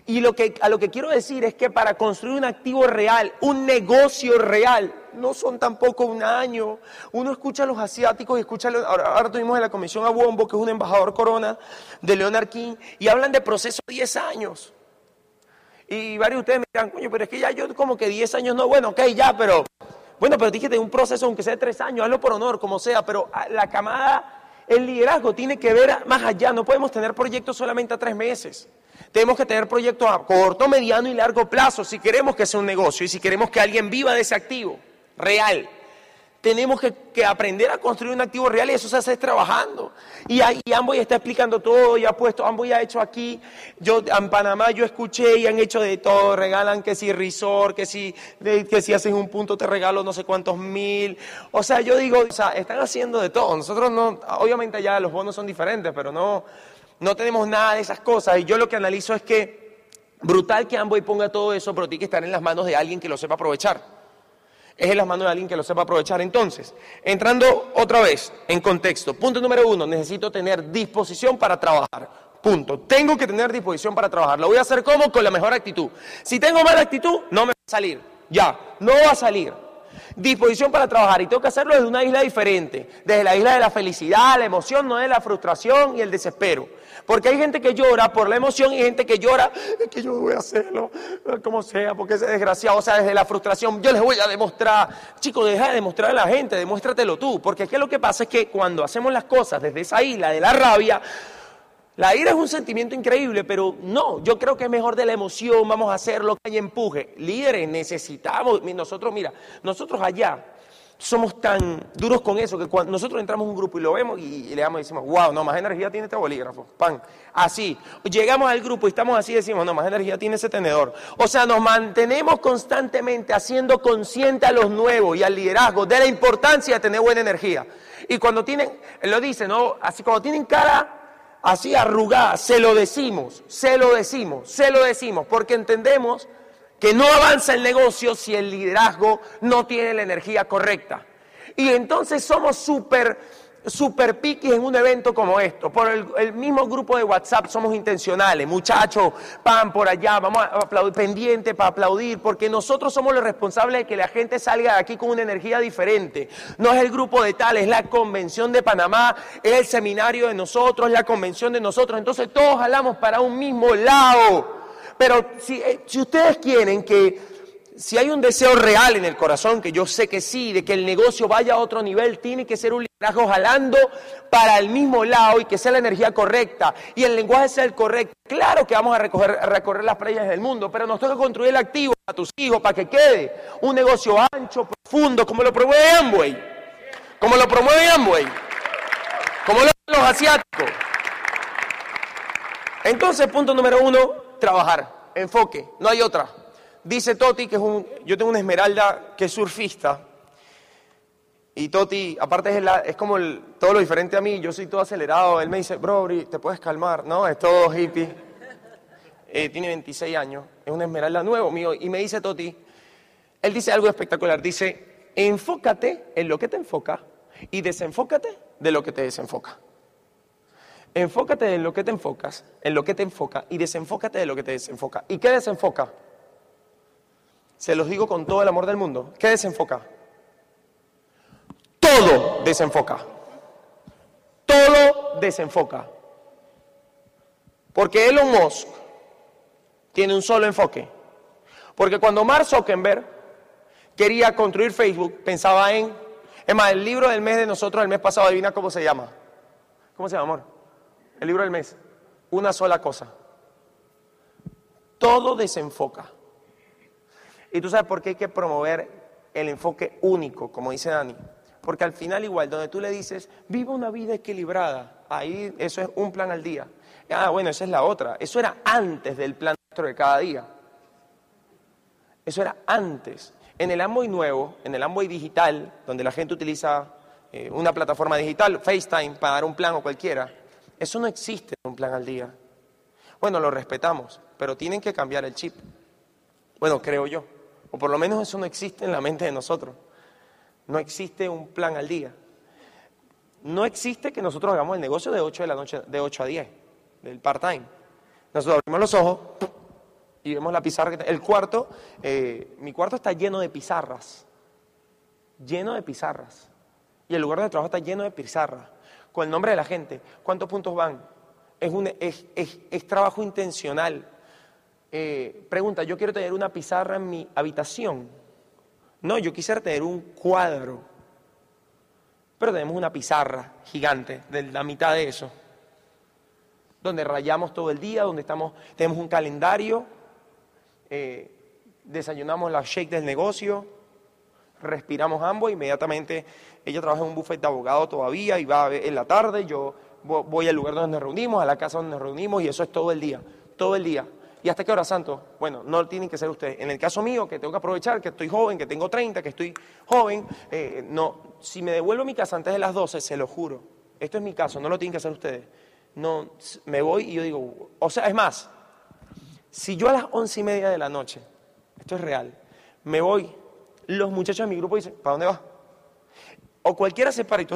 Y lo que, a lo que quiero decir es que para construir un activo real, un negocio real, no son tampoco un año. Uno escucha a los asiáticos y escucha, ahora, ahora tuvimos en la comisión a Wombo, que es un embajador corona de Leonard King, y hablan de proceso de 10 años. Y varios de ustedes me dirán, coño, pero es que ya yo como que 10 años no, bueno, ok, ya, pero, bueno, pero de un proceso, aunque sea de 3 años, hazlo por honor, como sea, pero la camada el liderazgo tiene que ver más allá, no podemos tener proyectos solamente a tres meses. Tenemos que tener proyectos a corto, mediano y largo plazo si queremos que sea un negocio y si queremos que alguien viva de ese activo real tenemos que, aprender a construir un activo real y eso se hace trabajando. Y, y Amboy está explicando todo y ha puesto, Amboy ha hecho aquí, yo en Panamá yo escuché y han hecho de todo, regalan que si resort, que si, que si haces un punto te regalo no sé cuántos mil. O sea, yo digo, o sea, están haciendo de todo. Nosotros no, obviamente ya los bonos son diferentes, pero no, no tenemos nada de esas cosas. Y yo lo que analizo es que brutal que Amboy ponga todo eso, pero tiene que estar en las manos de alguien que lo sepa aprovechar. Es en las manos de alguien que lo sepa aprovechar. Entonces, entrando otra vez en contexto. Punto número uno, necesito tener disposición para trabajar. Punto. Tengo que tener disposición para trabajar. Lo voy a hacer como con la mejor actitud. Si tengo mala actitud, no me va a salir. Ya, no va a salir. Disposición para trabajar y tengo que hacerlo desde una isla diferente, desde la isla de la felicidad, la emoción, no de la frustración y el desespero. Porque hay gente que llora por la emoción y gente que llora, es que yo voy a hacerlo, como sea, porque es desgraciado. O sea, desde la frustración, yo les voy a demostrar. Chicos, deja de demostrar a la gente, demuéstratelo tú. Porque es que lo que pasa es que cuando hacemos las cosas desde esa isla de la rabia, la ira es un sentimiento increíble, pero no, yo creo que es mejor de la emoción, vamos a hacerlo que hay empuje. Líderes, necesitamos, nosotros, mira, nosotros allá somos tan duros con eso que cuando nosotros entramos en un grupo y lo vemos y, le damos y decimos, wow, no, más energía tiene este bolígrafo, pan, así. Llegamos al grupo y estamos así y decimos, no, más energía tiene ese tenedor. O sea, nos mantenemos constantemente haciendo consciente a los nuevos y al liderazgo de la importancia de tener buena energía. Y cuando tienen, lo dice, ¿no? Así cuando tienen cara así arrugada, se lo decimos, se lo decimos, se lo decimos, porque entendemos que no avanza el negocio si el liderazgo no tiene la energía correcta. Y entonces somos súper super piquis en un evento como esto. Por el, mismo grupo de WhatsApp somos intencionales. Muchachos, van por allá, vamos a aplaudir, pendiente para aplaudir, porque nosotros somos los responsables de que la gente salga de aquí con una energía diferente. No es el grupo de tal, es la convención de Panamá, es el seminario de nosotros, es la convención de nosotros. Entonces todos jalamos para un mismo lado. Pero si, eh, si ustedes quieren que si hay un deseo real en el corazón, que yo sé que sí, de que el negocio vaya a otro nivel, tiene que ser un liderazgo jalando para el mismo lado y que sea la energía correcta y el lenguaje sea el correcto. Claro que vamos a, recorrer las playas del mundo, pero nos toca construir el activo para tus hijos, para que quede un negocio ancho, profundo, como lo promueve Amway, como lo promueve Amway, como lo los asiáticos. Entonces, punto número uno, trabajar, enfoque, no hay otra. Dice Toti que es un, yo tengo una esmeralda que es surfista. Y Toti, aparte es, es como todo lo diferente a mí, yo soy todo acelerado. Él me dice, bro, te puedes calmar, ¿no? Es todo hippie. Eh, tiene 26 años, es una esmeralda nuevo mío. Y me dice Toti, él dice algo espectacular. Dice, enfócate en lo que te enfoca y desenfócate de lo que te desenfoca. Enfócate en lo que te enfocas, en lo que te enfoca y desenfócate de lo que te desenfoca. ¿Y qué desenfoca? Se los digo con todo el amor del mundo. ¿Qué desenfoca? Todo desenfoca. Todo desenfoca. Porque Elon Musk tiene un solo enfoque. Porque cuando Mark Zuckerberg quería construir Facebook, pensaba en... Es más, el libro del mes de nosotros, el mes pasado, adivina cómo se llama. ¿Cómo se llama, amor? El libro del mes. Una sola cosa. Todo desenfoca. Y tú sabes por qué hay que promover el enfoque único, como dice Dani. Porque al final igual, donde tú le dices, viva una vida equilibrada, ahí eso es un plan al día. Ah, bueno, esa es la otra. Eso era antes del plan de cada día. Eso era antes. En el Amway nuevo, en el Amway digital, donde la gente utiliza eh, una plataforma digital, FaceTime, para dar un plan o cualquiera, eso no existe en un plan al día. Bueno, lo respetamos, pero tienen que cambiar el chip. Bueno, creo yo. O por lo menos eso no existe en la mente de nosotros. No existe un plan al día. No existe que nosotros hagamos el negocio de 8 de la noche, de 8 a 10, del part-time. Nosotros abrimos los ojos y vemos la pizarra. El cuarto, eh, mi cuarto está lleno de pizarras. Lleno de pizarras. Y el lugar de trabajo está lleno de pizarras. Con el nombre de la gente. ¿Cuántos puntos van? Es, un, es, trabajo intencional eh, pregunta, yo quiero tener una pizarra en mi habitación. No, yo quisiera tener un cuadro. Pero tenemos una pizarra gigante de la mitad de eso. Donde rayamos todo el día, donde estamos, tenemos un calendario, eh, desayunamos la shake del negocio, respiramos ambos, inmediatamente ella trabaja en un buffet de abogado todavía y va en la tarde, yo voy al lugar donde nos reunimos, a la casa donde nos reunimos y eso es todo el día, todo el día. ¿Y hasta qué hora, santo? Bueno, no tienen que ser ustedes. En el caso mío, que tengo que aprovechar, que estoy joven, que tengo 30, que estoy joven, eh, no, si me devuelvo mi casa antes de las 12, se lo juro. Esto es mi caso, no lo tienen que hacer ustedes. No, me voy y yo digo, o sea, es más, si yo a las once y media de la noche, esto es real, me voy, los muchachos de mi grupo dicen, ¿para dónde va? O cualquiera se para y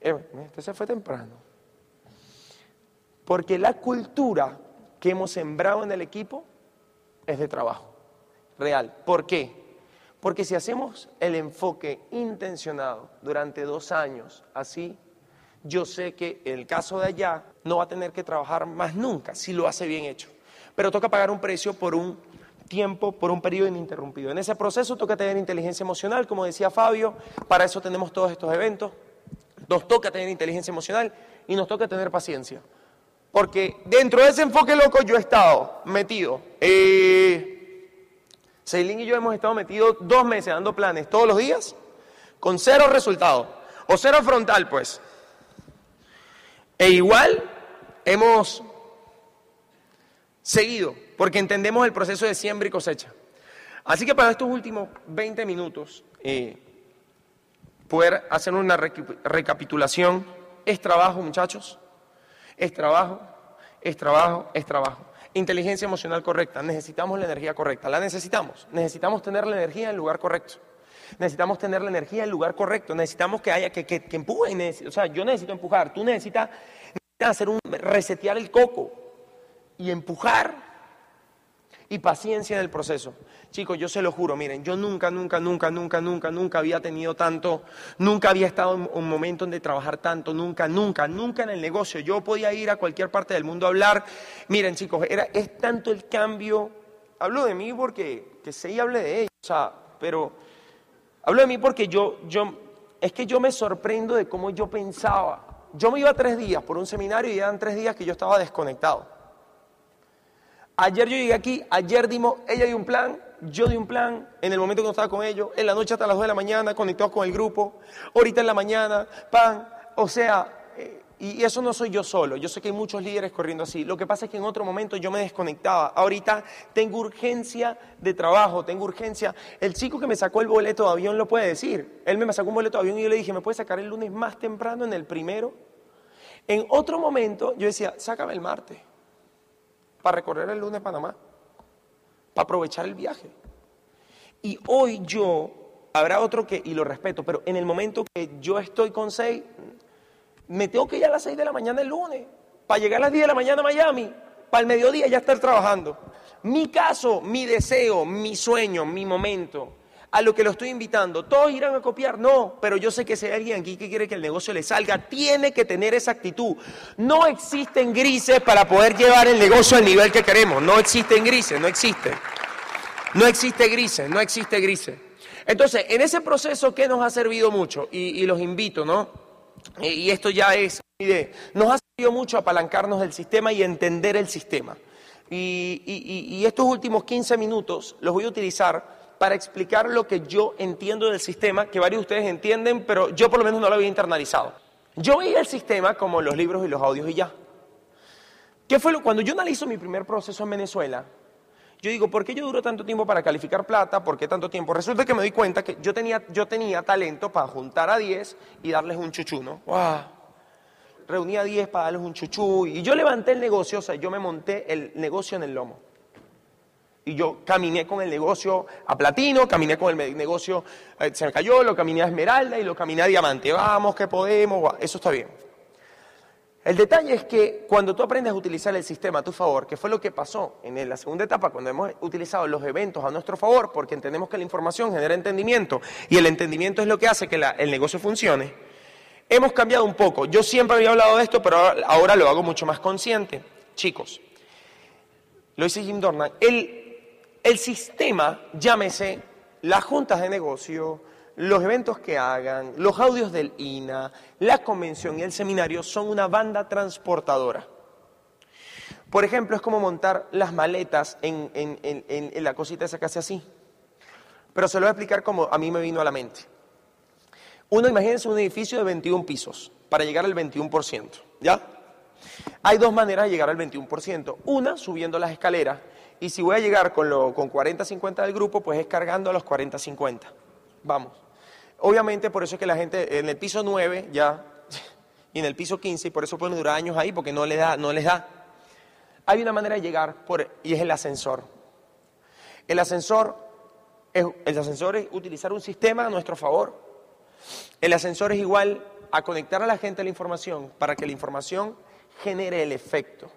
eh, se fue temprano. Porque la cultura que hemos sembrado en el equipo es de trabajo, real. ¿Por qué? Porque si hacemos el enfoque intencionado durante dos años así, yo sé que el caso de allá no va a tener que trabajar más nunca si lo hace bien hecho. Pero toca pagar un precio por un tiempo, por un periodo ininterrumpido. En ese proceso toca tener inteligencia emocional, como decía Fabio, para eso tenemos todos estos eventos. Nos toca tener inteligencia emocional y nos toca tener paciencia. Porque dentro de ese enfoque loco yo he estado metido. Eh, y yo hemos estado metidos dos meses dando planes todos los días con cero resultado. O cero frontal, pues. E igual hemos seguido, porque entendemos el proceso de siembra y cosecha. Así que para estos últimos 20 minutos, eh, poder hacer una recapitulación, es trabajo, muchachos, es trabajo, es trabajo, es trabajo. Inteligencia emocional correcta, necesitamos la energía correcta, la necesitamos, necesitamos tener la energía en el lugar correcto. Necesitamos tener la energía en el lugar correcto, necesitamos que haya, que, que, que empuje, o sea, yo necesito empujar, tú necesitas, necesitas hacer un, resetear el coco y empujar y paciencia en el proceso. Chicos, yo se lo juro, miren, yo nunca, nunca, nunca, nunca, nunca, nunca había tenido tanto, nunca había estado en un momento donde trabajar tanto, nunca, nunca, nunca en el negocio. Yo podía ir a cualquier parte del mundo a hablar. Miren, chicos, era, es tanto el cambio. Hablo de mí porque que sé y hable de ellos, o sea, pero hablo de mí porque yo, yo, es que yo me sorprendo de cómo yo pensaba. Yo me iba tres días por un seminario y eran tres días que yo estaba desconectado. Ayer yo llegué aquí, ayer dimos, ella dio un plan, yo di un plan, en el momento que no estaba con ellos, en la noche hasta las 2 de la mañana, conectados con el grupo, ahorita en la mañana, pan, o sea, eh, y eso no soy yo solo, yo sé que hay muchos líderes corriendo así. Lo que pasa es que en otro momento yo me desconectaba. Ahorita tengo urgencia de trabajo, tengo urgencia. El chico que me sacó el boleto de avión lo puede decir. Él me sacó un boleto de avión y yo le dije, ¿me puede sacar el lunes más temprano en el primero? En otro momento yo decía, sácame el martes para recorrer el lunes Panamá, para aprovechar el viaje. Y hoy yo, habrá otro que, y lo respeto, pero en el momento que yo estoy con seis, me tengo que ir a las seis de la mañana el lunes, para llegar a las diez de la mañana a Miami, para el mediodía ya estar trabajando. Mi caso, mi deseo, mi sueño, mi momento a lo que lo estoy invitando. ¿Todos irán a copiar? No, pero yo sé que si hay alguien aquí que quiere que el negocio le salga, tiene que tener esa actitud. No existen grises para poder llevar el negocio al nivel que queremos. No existen grises, no existen. No existe grises, no existe grises. Entonces, en ese proceso, ¿qué nos ha servido mucho? Y, los invito, ¿no? Y, esto ya es. Nos ha servido mucho apalancarnos del sistema y entender el sistema. Y, y estos últimos 15 minutos los voy a utilizar para explicar lo que yo entiendo del sistema, que varios de ustedes entienden, pero yo por lo menos no lo había internalizado. Yo veía el sistema como los libros y los audios y ya. ¿Qué fue lo, cuando yo analizo mi primer proceso en Venezuela, yo digo, ¿por qué yo duro tanto tiempo para calificar plata? ¿Por qué tanto tiempo? Resulta que me doy cuenta que yo tenía, yo tenía talento para juntar a 10 y darles un chuchú, ¿no? ¡Wow! Reuní a 10 para darles un chuchú y yo levanté el negocio, o sea, yo me monté el negocio en el lomo. Y yo caminé con el negocio a platino, caminé con el negocio, eh, se me cayó, lo caminé a esmeralda y lo caminé a diamante. Vamos, que podemos, eso está bien. El detalle es que cuando tú aprendes a utilizar el sistema a tu favor, que fue lo que pasó en la segunda etapa, cuando hemos utilizado los eventos a nuestro favor, porque entendemos que la información genera entendimiento y el entendimiento es lo que hace que el negocio funcione, hemos cambiado un poco. Yo siempre había hablado de esto, pero ahora lo hago mucho más consciente. Chicos, lo dice Jim Dornan, él el sistema, llámese las juntas de negocio, los eventos que hagan, los audios del INA, la convención y el seminario son una banda transportadora. Por ejemplo, es como montar las maletas en, la cosita esa que hace así. Pero se lo voy a explicar como a mí me vino a la mente. Uno, imagínense un edificio de 21 pisos para llegar al 21%, ¿ya? Hay dos maneras de llegar al 21%. Una, subiendo las escaleras y si voy a llegar con, lo, con 40-50 del grupo, pues es cargando a los 40-50. Vamos. Obviamente por eso es que la gente en el piso 9 ya, *laughs* y en el piso 15, y por eso pueden durar años ahí, porque no les da, no les da. Hay una manera de llegar por, y es el ascensor. El ascensor el ascensor es utilizar un sistema a nuestro favor. El ascensor es igual a conectar a la gente a la información para que la información genere el efecto.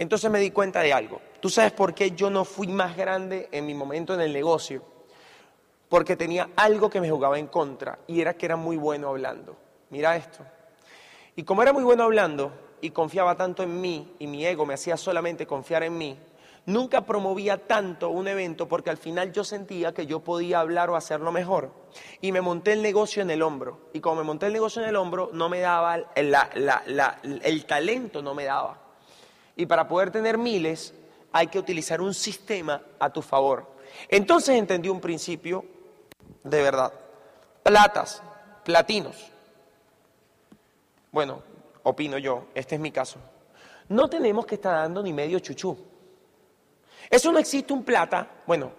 Entonces me di cuenta de algo. ¿Tú sabes por qué yo no fui más grande en mi momento en el negocio? Porque tenía algo que me jugaba en contra y era que era muy bueno hablando. Mira esto. Y como era muy bueno hablando y confiaba tanto en mí y mi ego me hacía solamente confiar en mí, nunca promovía tanto un evento porque al final yo sentía que yo podía hablar o hacerlo mejor. Y me monté el negocio en el hombro. Y como me monté el negocio en el hombro, no me daba, el talento no me daba. Y para poder tener miles, hay que utilizar un sistema a tu favor. Entonces entendí un principio de verdad. Platas, platinos. Bueno, opino yo, este es mi caso. No tenemos que estar dando ni medio chuchú. Eso no existe un plata, bueno,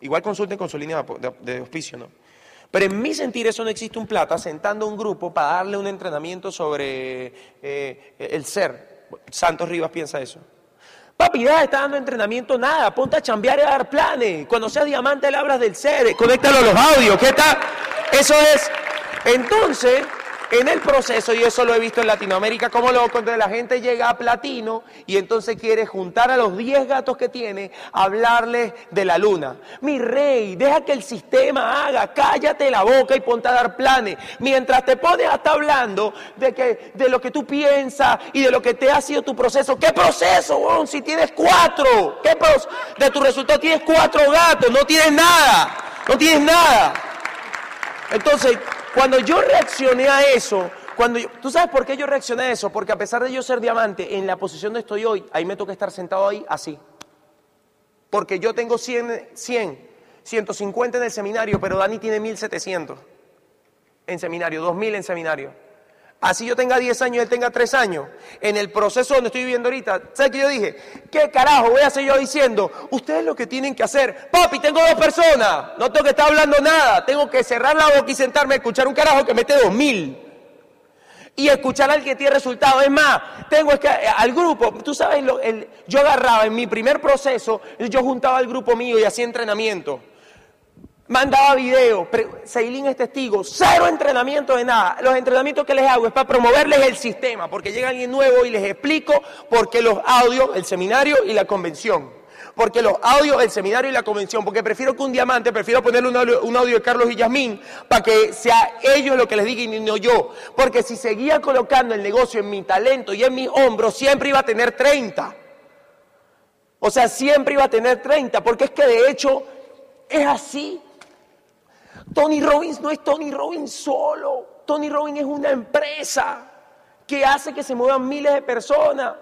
igual consulten con su línea de, auspicio, ¿no? Pero en mi sentir eso no existe un plata sentando un grupo para darle un entrenamiento sobre eh, el ser. Santos Rivas piensa eso. Papi, ya está dando entrenamiento, nada, ponte a chambear y a dar planes. Cuando seas diamante le hablas del ser, conéctalo a los audios, ¿qué tal? Eso es. Entonces, en el proceso, y eso lo he visto en Latinoamérica como loco, donde la gente llega a platino y entonces quiere juntar a los 10 gatos que tiene, hablarles de la luna. Mi rey, deja que el sistema haga, cállate la boca y ponte a dar planes. Mientras te pones hasta hablando de, que, de lo que tú piensas y de lo que te ha sido tu proceso. ¿Qué proceso, Si tienes cuatro, ¿qué de tu resultado tienes cuatro gatos, no tienes nada, no tienes nada. Entonces, cuando yo reaccioné a eso, cuando ¿tú sabes por qué yo reaccioné a eso? Porque a pesar de yo ser diamante, en la posición donde estoy hoy, ahí me toca estar sentado ahí así. Porque yo tengo 100, 100 150 en el seminario, pero Dani tiene 1700 en seminario, 2000 en seminario. Así yo tenga 10 años y él tenga 3 años. En el proceso donde estoy viviendo ahorita, ¿sabes qué yo dije? ¿Qué carajo voy a hacer yo diciendo? Ustedes lo que tienen que hacer. Papi, tengo dos personas. No tengo que estar hablando nada. Tengo que cerrar la boca y sentarme a escuchar un carajo que mete 2000. Y escuchar al que tiene resultados. Es más, tengo que, eh, al grupo, tú sabes, lo, yo agarraba en mi primer proceso, yo juntaba al grupo mío y hacía entrenamiento mandaba videos, Seilín es testigo, cero entrenamiento de nada. Los entrenamientos que les hago es para promoverles el sistema, porque llega alguien nuevo y les explico por qué los audios, el seminario y la convención. Porque los audios, el seminario y la convención, porque prefiero que un diamante, prefiero ponerle un audio, de Carlos y Yasmín para que sea ellos lo que les digan y no yo. Porque si seguía colocando el negocio en mi talento y en mis hombros, siempre iba a tener 30. O sea, siempre iba a tener 30, porque es que de hecho es así. Tony Robbins no es Tony Robbins solo. Tony Robbins es una empresa que hace que se muevan miles de personas.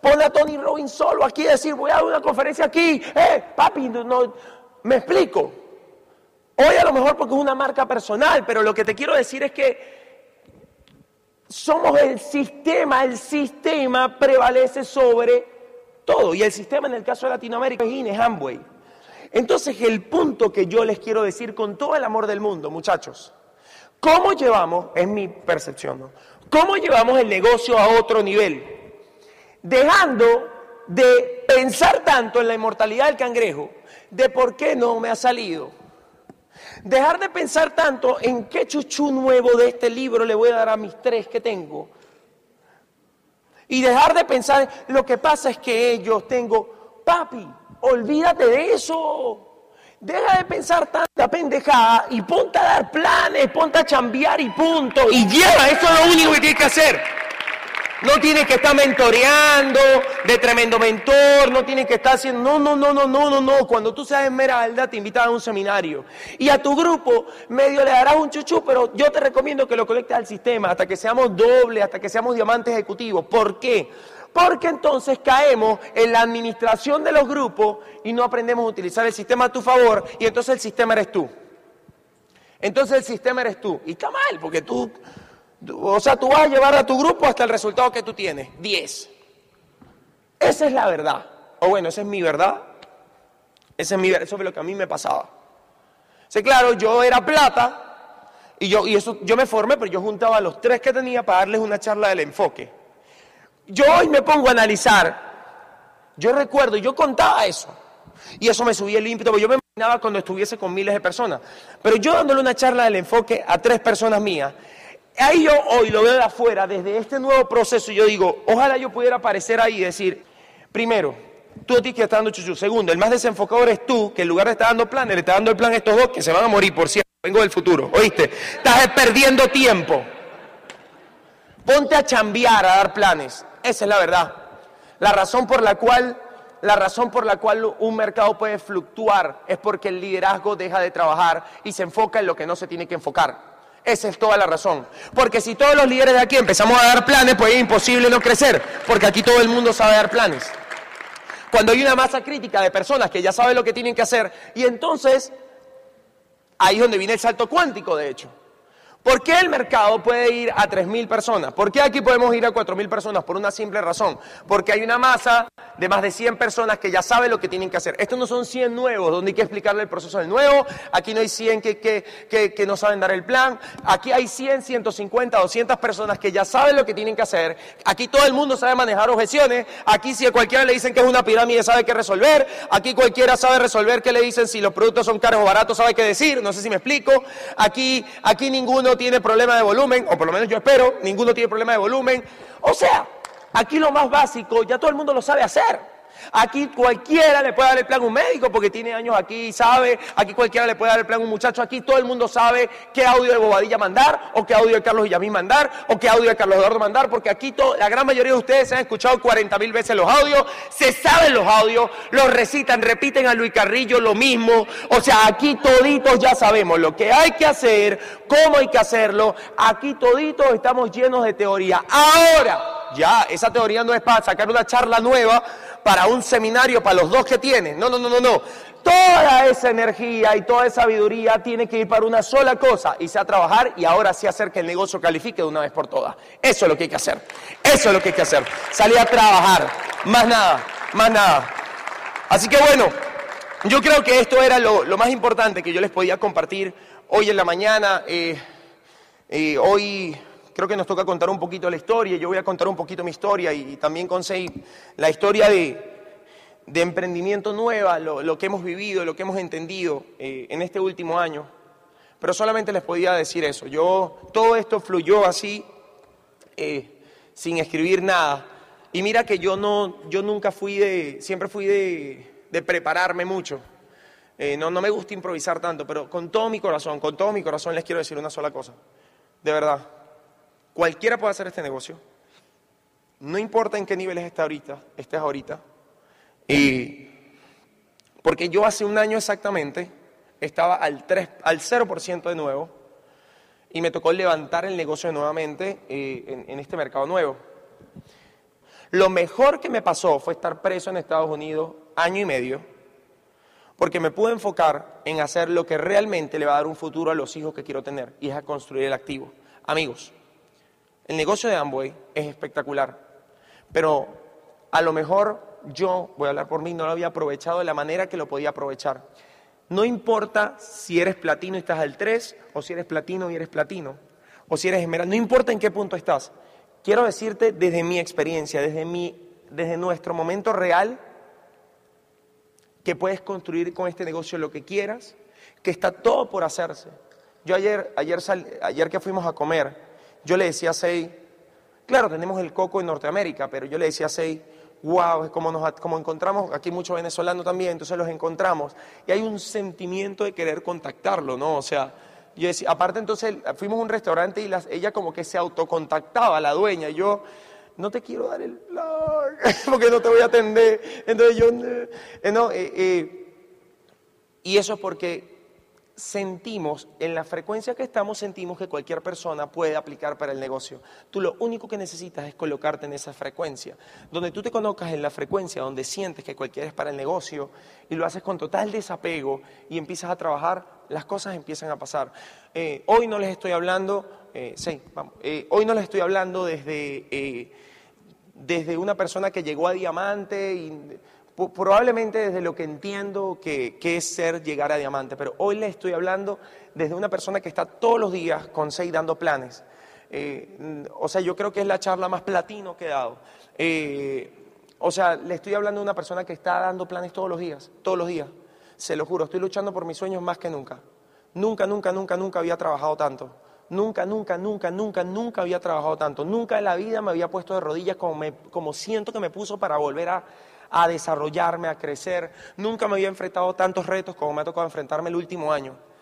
Pon a Tony Robbins solo aquí y decir, voy a dar una conferencia aquí. Eh, papi, no, me explico. Hoy a lo mejor porque es una marca personal, pero lo que te quiero decir es que somos el sistema, el sistema prevalece sobre todo. Y el sistema en el caso de Latinoamérica es Ines Amway. Entonces el punto que yo les quiero decir con todo el amor del mundo, muchachos, ¿cómo llevamos, es mi percepción. ¿cómo llevamos el negocio a otro nivel? Dejando de pensar tanto en la inmortalidad del cangrejo, de por qué no me ha salido. Dejar de pensar tanto en qué chuchú nuevo de este libro le voy a dar a mis tres que tengo. Y dejar de pensar, lo que pasa es que ellos tengo, papi, Olvídate de eso. Deja de pensar tanta pendejada y ponte a dar planes, ponte a chambear y punto. Y lleva, eso es lo único que tienes que hacer. No tienes que estar mentoreando de tremendo mentor, no tienes que estar haciendo, no, no, no, no, no, no, no. Cuando tú seas esmeralda te invitan a un seminario. Y a tu grupo medio le darás un chuchu, pero yo te recomiendo que lo conectes al sistema hasta que seamos doble, hasta que seamos diamantes ejecutivos. ¿Por qué? Porque entonces caemos en la administración de los grupos y no aprendemos a utilizar el sistema a tu favor y entonces el sistema eres tú. Entonces el sistema eres tú. Y está mal, porque tú, o sea, tú vas a llevar a tu grupo hasta el resultado que tú tienes, 10. Esa es la verdad. O bueno, esa es mi verdad. Esa es mi, eso es lo que a mí me pasaba. Sí, claro, yo era plata y, yo, y eso, yo me formé, pero yo juntaba a los tres que tenía para darles una charla del enfoque. Yo hoy me pongo a analizar. Yo recuerdo, yo contaba eso. Y eso me subía el ímpetu, yo me imaginaba cuando estuviese con miles de personas. Pero yo dándole una charla del enfoque a tres personas mías, ahí yo hoy lo veo de afuera, desde este nuevo proceso, yo digo, ojalá yo pudiera aparecer ahí y decir, primero, tú a ti que estás dando chuchu. Segundo, el más desenfocado eres tú, que en lugar de estar dando planes, le estás dando el plan a estos dos que se van a morir, por cierto. Vengo del futuro, ¿oíste? Estás perdiendo tiempo. Ponte a chambear, a dar planes. Esa es la verdad. La razón por la cual la razón por la cual un mercado puede fluctuar es porque el liderazgo deja de trabajar y se enfoca en lo que no se tiene que enfocar. Esa es toda la razón. Porque si todos los líderes de aquí empezamos a dar planes, pues es imposible no crecer, porque aquí todo el mundo sabe dar planes. Cuando hay una masa crítica de personas que ya saben lo que tienen que hacer, y entonces ahí es donde viene el salto cuántico, de hecho. ¿Por qué el mercado puede ir a 3.000 personas? ¿Por qué aquí podemos ir a 4.000 personas? Por una simple razón. Porque hay una masa de más de 100 personas que ya saben lo que tienen que hacer. Estos no son 100 nuevos, donde hay que explicarle el proceso del nuevo. Aquí no hay 100 que, que, que, no saben dar el plan. Aquí hay 100, 150, 200 personas que ya saben lo que tienen que hacer. Aquí todo el mundo sabe manejar objeciones. Aquí si a cualquiera le dicen que es una pirámide, sabe qué resolver. Aquí cualquiera sabe resolver qué le dicen si los productos son caros o baratos, sabe qué decir. No sé si me explico. Aquí, aquí ninguno tiene problema de volumen, o por lo menos yo espero, ninguno tiene problema de volumen. O sea, aquí lo más básico ya todo el mundo lo sabe hacer. Aquí cualquiera le puede dar el plan a un médico porque tiene años aquí y sabe. Aquí cualquiera le puede dar el plan a un muchacho. Aquí todo el mundo sabe qué audio de Bobadilla mandar, o qué audio de Carlos Villamín mandar, o qué audio de Carlos Eduardo mandar, porque aquí la gran mayoría de ustedes se han escuchado 40 mil veces los audios, se saben los audios, los recitan, repiten a Luis Carrillo lo mismo. O sea, aquí toditos ya sabemos lo que hay que hacer, cómo hay que hacerlo. Aquí toditos estamos llenos de teoría. Ahora, ya, esa teoría no es para sacar una charla nueva para un seminario para los dos que tienen. No, no, no, no, no. Toda esa energía y toda esa sabiduría tiene que ir para una sola cosa y sea trabajar y ahora sí hacer que el negocio califique de una vez por todas. Eso es lo que hay que hacer. Eso es lo que hay que hacer. Salir a trabajar. Más nada, más nada. Así que bueno, yo creo que esto era lo, más importante que yo les podía compartir hoy en la mañana. Eh, eh, hoy creo que nos toca contar un poquito la historia. Yo voy a contar un poquito mi historia y, también con la historia de, emprendimiento nueva, lo, que hemos vivido, lo que hemos entendido eh, en este último año. Pero solamente les podía decir eso. Yo, todo esto fluyó así, eh, sin escribir nada. Y mira que yo no, yo nunca fui de, siempre fui de, prepararme mucho. Eh, no, no me gusta improvisar tanto, pero con todo mi corazón, con todo mi corazón les quiero decir una sola cosa. De verdad, Cualquiera puede hacer este negocio. No importa en qué niveles estés ahorita, estés ahorita. Y porque yo hace un año exactamente estaba al, 3, al 0% de nuevo y me tocó levantar el negocio nuevamente eh, en, en este mercado nuevo. Lo mejor que me pasó fue estar preso en Estados Unidos año y medio, porque me pude enfocar en hacer lo que realmente le va a dar un futuro a los hijos que quiero tener, y es a construir el activo. Amigos, el negocio de Amway es espectacular, pero a lo mejor yo, voy a hablar por mí, no lo había aprovechado de la manera que lo podía aprovechar. No importa si eres platino y estás al 3, o si eres platino y eres platino, o si eres esmeralda, no importa en qué punto estás. Quiero decirte desde mi experiencia, desde, mi, desde nuestro momento real, que puedes construir con este negocio lo que quieras, que está todo por hacerse. Yo ayer, ayer, ayer que fuimos a comer, yo le decía a Sei, claro, tenemos el coco en Norteamérica, pero yo le decía a Sei, wow, es como nos como encontramos, aquí muchos venezolanos también, entonces los encontramos, y hay un sentimiento de querer contactarlo, ¿no? O sea, yo decía, aparte entonces fuimos a un restaurante y ella como que se autocontactaba, la dueña, y yo, no te quiero dar el *laughs* porque no te voy a atender. Entonces yo, eh, no, eh, eh, y eso es porque sentimos, en la frecuencia que estamos, sentimos que cualquier persona puede aplicar para el negocio. Tú lo único que necesitas es colocarte en esa frecuencia, donde tú te conozcas en la frecuencia, donde sientes que cualquiera es para el negocio y lo haces con total desapego y empiezas a trabajar, las cosas empiezan a pasar. Eh, hoy no les estoy hablando, eh, sí, vamos, eh, hoy no les estoy hablando desde, desde una persona que llegó a diamante y probablemente desde lo que entiendo que, que, es ser llegar a diamante, pero hoy le estoy hablando desde una persona que está todos los días con seis dando planes. Eh, mm, o sea, yo creo que es la charla más platino que he dado. Eh, o sea, le estoy hablando de una persona que está dando planes todos los días, todos los días. Se lo juro, estoy luchando por mis sueños más que nunca. Nunca, nunca, nunca, nunca había trabajado tanto. Nunca, nunca, nunca, nunca, nunca había trabajado tanto. Nunca en la vida me había puesto de rodillas como, como siento que me puso para volver a a desarrollarme, a crecer. Nunca me había enfrentado tantos retos como me ha tocado enfrentarme el último año.